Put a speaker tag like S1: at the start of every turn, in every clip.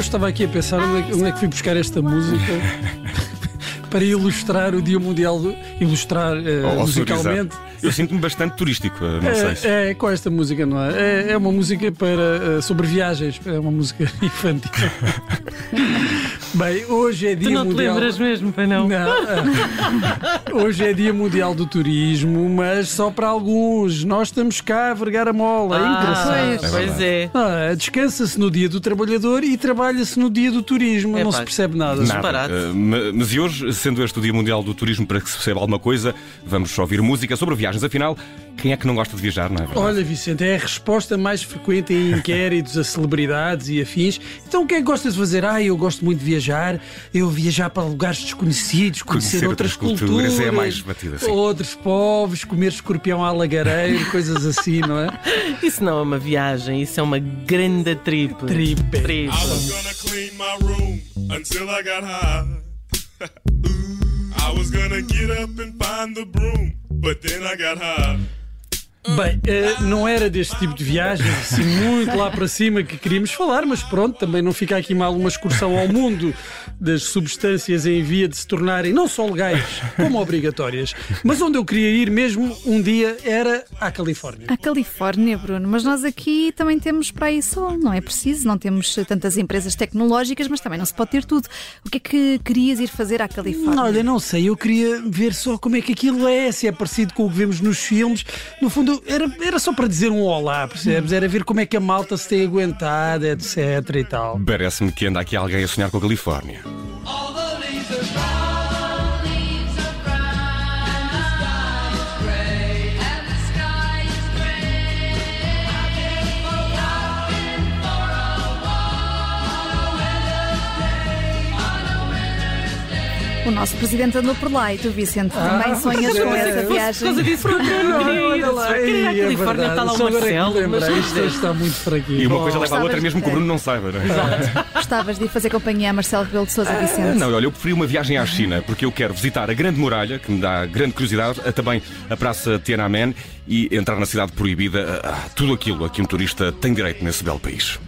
S1: estava aqui a pensar onde é, que- onde é que fui buscar esta música para ilustrar o Dia Mundial, ilustrar
S2: ou
S1: musicalmente.
S2: Eu sinto-me bastante turístico, eh, não sei se.
S1: É, é com esta música, não é? É, é uma música para, eh, sobre viagens, é uma música infantil. Bem, hoje é Dia
S3: Tu não te
S1: Mundial.
S3: lembras mesmo, pai não?
S1: Não. é. Hoje é Dia Mundial do Turismo, mas só para alguns. Nós estamos cá a vergar a mola. É engraçado.
S3: Ah,
S2: É
S3: pois
S2: verdade.
S3: é.
S1: Ah, Descansa-se no dia do trabalhador e trabalha-se no dia do turismo.
S3: É
S1: não
S3: pá,
S1: se percebe nada.
S3: Nada.
S2: Ma- mas e hoje, sendo este o Dia Mundial do Turismo, para que se perceba alguma coisa, vamos ouvir música sobre viagens. Afinal, quem é que não gosta de viajar, não é verdade?
S1: Olha, Vicente, é a resposta mais frequente em inquéritos a celebridades e afins. Então, o que é que gostas de fazer? Ah, eu gosto muito de viajar. Eu viajar para lugares desconhecidos, conhecer,
S2: Conhecer
S1: outras,
S2: outras culturas,
S1: culturas,
S2: é mais batida, sim.
S1: outros povos, comer escorpião à lagareiro, coisas assim, não é?
S3: Isso não é uma viagem, isso é uma grande trip. Trip.
S4: I was gonna clean my room until I got high. I was gonna get up and find the broom, but then I got high.
S1: Bem, eh, não era deste tipo de viagem, assim, muito lá para cima que queríamos falar, mas pronto, também não fica aqui mal uma excursão ao mundo das substâncias em via de se tornarem não só legais, como obrigatórias. Mas onde eu queria ir mesmo um dia era à Califórnia.
S5: À Califórnia, Bruno, mas nós aqui também temos para aí sol, não é preciso, não temos tantas empresas tecnológicas, mas também não se pode ter tudo. O que é que querias ir fazer à Califórnia?
S1: Olha, não sei, eu queria ver só como é que aquilo é, se é parecido com o que vemos nos filmes. No fundo, era, era só para dizer um olá, percebes? Era ver como é que a malta se tem aguentado, etc e tal.
S2: Parece-me que anda aqui alguém a sonhar com a Califórnia.
S5: Nosso presidente andou por lá e tu, Vicente, também sonhas
S1: pois
S5: com
S1: é.
S5: essa
S3: Por
S5: viagem.
S3: causa disso que eu queria ir.
S1: Olha lá,
S3: Queria ir à
S1: ei, é
S3: Califórnia, está lá o
S1: é que
S3: Marcelo. mas-
S1: isto está muito fraquinho.
S2: E uma coisa leva a outra, mesmo que o Bruno não saiba, não é?
S5: Gostavas de ir fazer companhia a Marcelo Rebelo de Sousa, Vicente?
S2: Não, olha, eu preferi uma viagem à China, porque eu quero visitar a Grande Muralha, que me dá grande curiosidade, a- também a Praça Tiananmen e entrar na cidade proibida, ah, tudo aquilo a que um turista tem direito nesse belo país.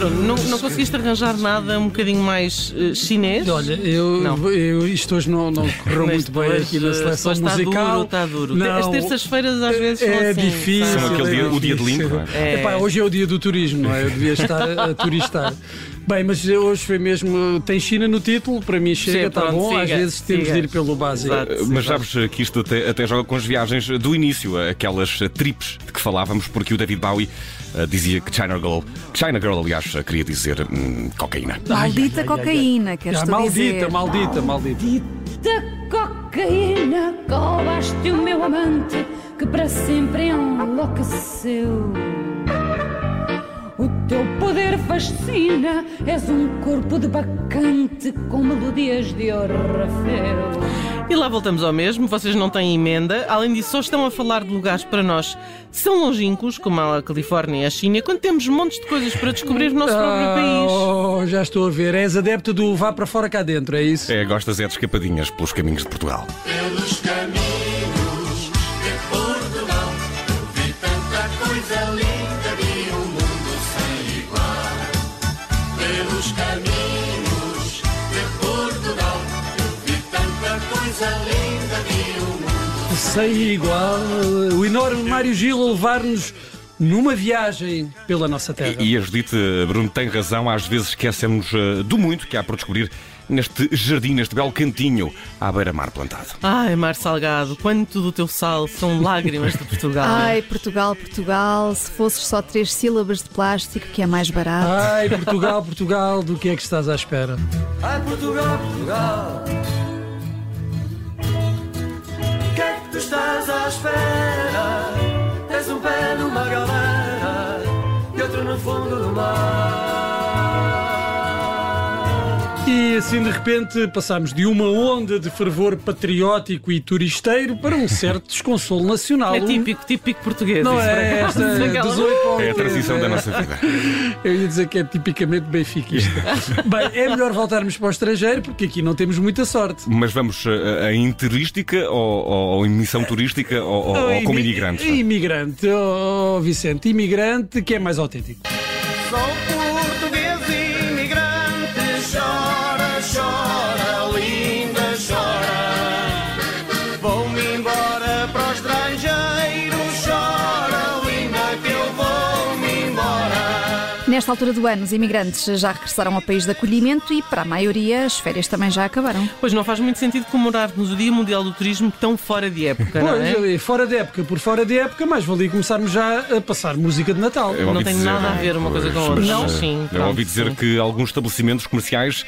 S3: Bruno, não, não conseguiste arranjar nada um bocadinho mais eh, chinês?
S1: Olha, eu,
S3: Não.
S1: eu isto hoje não, não correu muito bem
S3: hoje,
S1: aqui na
S3: eh,
S1: seleção
S3: está
S1: musical.
S3: duro, está duro.
S1: Não,
S3: As terças-feiras às vezes são
S1: é
S3: assim,
S1: difícil.
S2: São aquele
S1: é
S2: dia- o dia de limpo, não
S3: é?
S1: Epá, hoje é o dia do turismo, não é? Eu devia estar a turistar. Bem, mas hoje foi mesmo. Tem China no título, para mim chega, está bom. Às
S3: siga,
S1: vezes temos
S3: siga.
S1: de ir pelo básico.
S3: Exato.
S2: Uh, Mas sabes que isto até, até joga com as viagens do início, aquelas trips de que falávamos, porque o David Bowie uh, dizia que China Girl, China Girl, aliás, queria dizer hum, cocaína.
S5: Maldita cocaína, queres
S1: Ah,
S5: tu
S1: maldita,
S5: dizer?
S1: maldita, maldita.
S6: Da cocaína roubaste o meu amante que para sempre enlouqueceu. O teu poder fascina, és um corpo de bacante com melodias de Orfeu.
S3: E lá voltamos ao mesmo, vocês não têm emenda. Além disso, só estão a falar de lugares para nós são longínquos, como a Califórnia e a China, quando temos montes de coisas para descobrir no nosso próprio
S1: Ah,
S3: país.
S1: oh, já estou a ver. És adepto do vá para fora cá dentro, é isso?
S2: É, gostas é de escapadinhas pelos caminhos de Portugal.
S7: Pelos caminhos de Portugal, vi tanta coisa linda, Sem igual.
S1: O enorme Mário Gil a levar-nos numa viagem pela nossa terra.
S2: E a Judite uh, Bruno tem razão, às vezes esquecemos uh, do muito que há por descobrir neste jardim, neste belo cantinho à beira-mar plantado.
S3: Ai, Mar Salgado, quanto do teu sal são lágrimas de Portugal.
S5: Ai, Portugal, Portugal, se fosses só três sílabas de plástico, que é mais barato.
S1: Ai, Portugal, Portugal, do que é que estás à espera?
S8: Ai Portugal, Portugal estás à espera? Tens um pé numa galera E outro no fundo do mar
S1: E assim de repente passámos de uma onda de fervor patriótico e turisteiro para um certo desconsolo nacional.
S3: É típico, típico português.
S1: Não
S3: por
S1: é
S3: acaso.
S1: esta
S3: Aquela-
S1: 18 ao
S2: É a transição
S1: 80.
S2: da nossa vida.
S1: Eu ia dizer que é tipicamente benfiquista. Bem, é melhor voltarmos para o estrangeiro porque aqui não temos muita sorte.
S2: Mas vamos eh, em turística ou, ou, ou em missão turística ou, ou- ou como
S1: Imi-
S2: imigrantes?
S1: Imigrante, oh, Vicente, imigrante que é mais autêntico.
S8: Sou português
S5: Nesta altura do ano, os imigrantes já regressaram ao país de acolhimento e, para a maioria, as férias também já acabaram.
S3: Pois não faz muito sentido comemorarmos o Dia Mundial do Turismo tão fora de época, não é?
S1: Pois, fora de época, por fora de época, mais valia começarmos já a passar música de Natal.
S2: Eu
S3: Não tem
S2: dizer-
S3: nada a ver uma coisa com a
S2: Pois,
S3: outra.
S2: mas,
S3: Não, sim,
S2: Eu
S3: pronto,
S2: ouvi dizer
S3: sim.
S2: que alguns estabelecimentos comerciais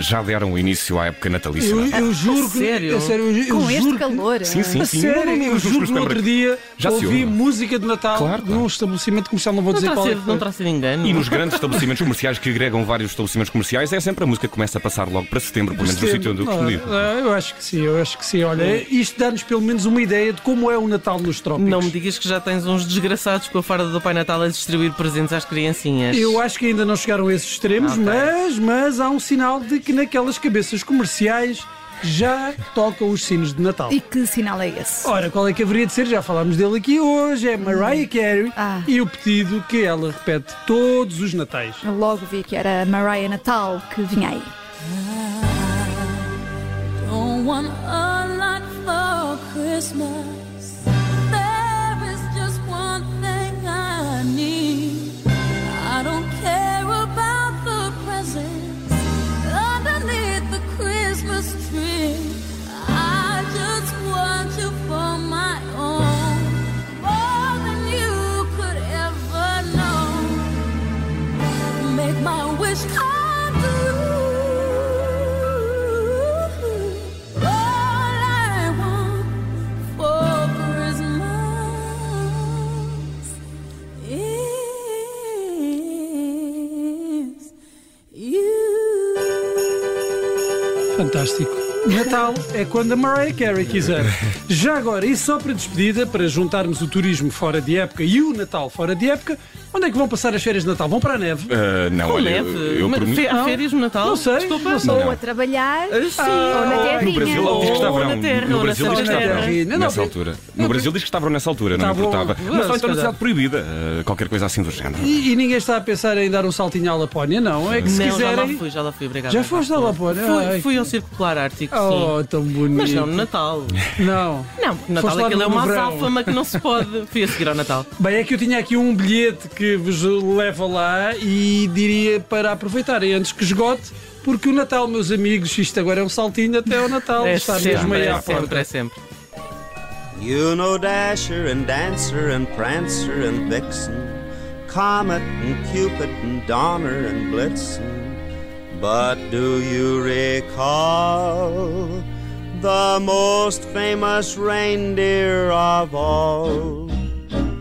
S2: já deram início à época natalícia.
S1: Eu, eu juro que.
S3: sério?
S1: a sério, eu, eu
S5: Com este
S1: juro que-
S5: calor.
S2: Sim, sim,
S1: A
S2: sim.
S1: sério, eu juro que no outro dia
S2: Já
S1: ouvi
S2: ouve.
S1: música de Natal
S2: Claro, claro.
S1: num estabelecimento comercial, não vou
S3: Não
S1: dizer qual é que
S3: não terá sido engano.
S2: E nos grandes estabelecimentos comerciais que agregam vários estabelecimentos comerciais, é sempre a música que começa a passar logo para setembro, pelo menos no sítio onde eu ir.
S1: Ah, eu acho que sim, eu acho que sim. Olha, isto dá-nos pelo menos uma ideia de como é o Natal nos trópicos.
S3: Não me digas que já tens uns desgraçados com a farda do Pai Natal a distribuir presentes às criancinhas.
S1: Eu acho que ainda não chegaram a esses extremos,
S3: Ok.
S1: mas, mas há um sinal de que naquelas cabeças comerciais já tocam os sinos de Natal.
S5: E que sinal é esse?
S1: Ora, qual é que haveria de ser? Já falámos dele aqui hoje, é Mariah Carey
S5: Ah.
S1: e o pedido que ela repete todos os Natais.
S5: Eu Logo vi que era Mariah Natal que vinha aí.
S7: Don't want a lot for Christmas.
S1: Fantástico. Natal é quando a Mariah Carey quiser. Já agora, e só para despedida, para juntarmos o turismo fora de época e o Natal fora de época, onde é que vão passar as férias de Natal? Vão para a neve?
S2: Ah, não,
S3: Com
S2: olha,
S3: neve.
S2: eu
S3: Mas
S2: mim-
S3: fe- Há férias no Natal?
S1: Não sei,
S3: Desculpa.
S1: não.
S5: Ou a trabalhar,
S3: Ah, sim.
S5: ou na
S2: No. Brasil diz que
S3: Ou
S2: estavam.
S3: na terra,
S2: no
S3: na
S2: Brasil diz que
S3: terra.
S2: estavam
S1: Não, não,
S2: nessa
S1: não.
S2: altura. No Brasil diz que estavam nessa altura, não
S1: Tá bom.
S2: importava. Mas só então na
S1: calhar.
S2: cidade proibida, ah, qualquer coisa assim do género.
S1: E, e ninguém está a pensar em dar um saltinho à Lapónia, não? É que se
S3: Não, já lá
S1: quiserem.
S3: fui, já lá fui, obrigado.
S1: Já foste à Lapónia?
S3: Fui,
S1: Ai.
S3: fui ao Circo Polar Ártico, sim.
S1: Oh, tão bonito.
S3: Mas não no Natal.
S1: Não.
S3: Não, porque Natal
S1: Foste lá
S3: aquilo é
S1: no
S3: uma
S1: verão.
S3: azáfama que não se pode. Fui a seguir ao Natal.
S1: Bem, é que eu tinha aqui um bilhete que vos leva lá e diria para aproveitarem antes que esgote, porque o Natal, meus amigos, isto agora é um saltinho até ao Natal.
S3: É
S1: está mesmo
S3: sempre,
S1: aí
S3: é
S1: à
S3: sempre,
S1: porta.
S3: é sempre.
S8: You know Dasher and Dancer and Prancer and Vixen, Comet and Cupid and Donner and Blitzen. But do you recall the most famous reindeer of all?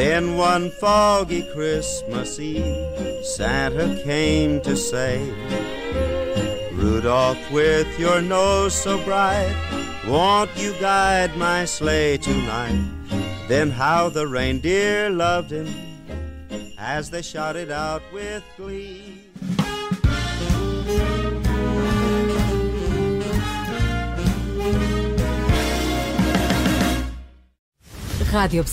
S8: Then one foggy Christmas Eve, Santa came to say, Rudolph, with your nose so bright, won't you guide my sleigh tonight? Then how the reindeer loved him as they shouted out with glee.
S9: Rádio.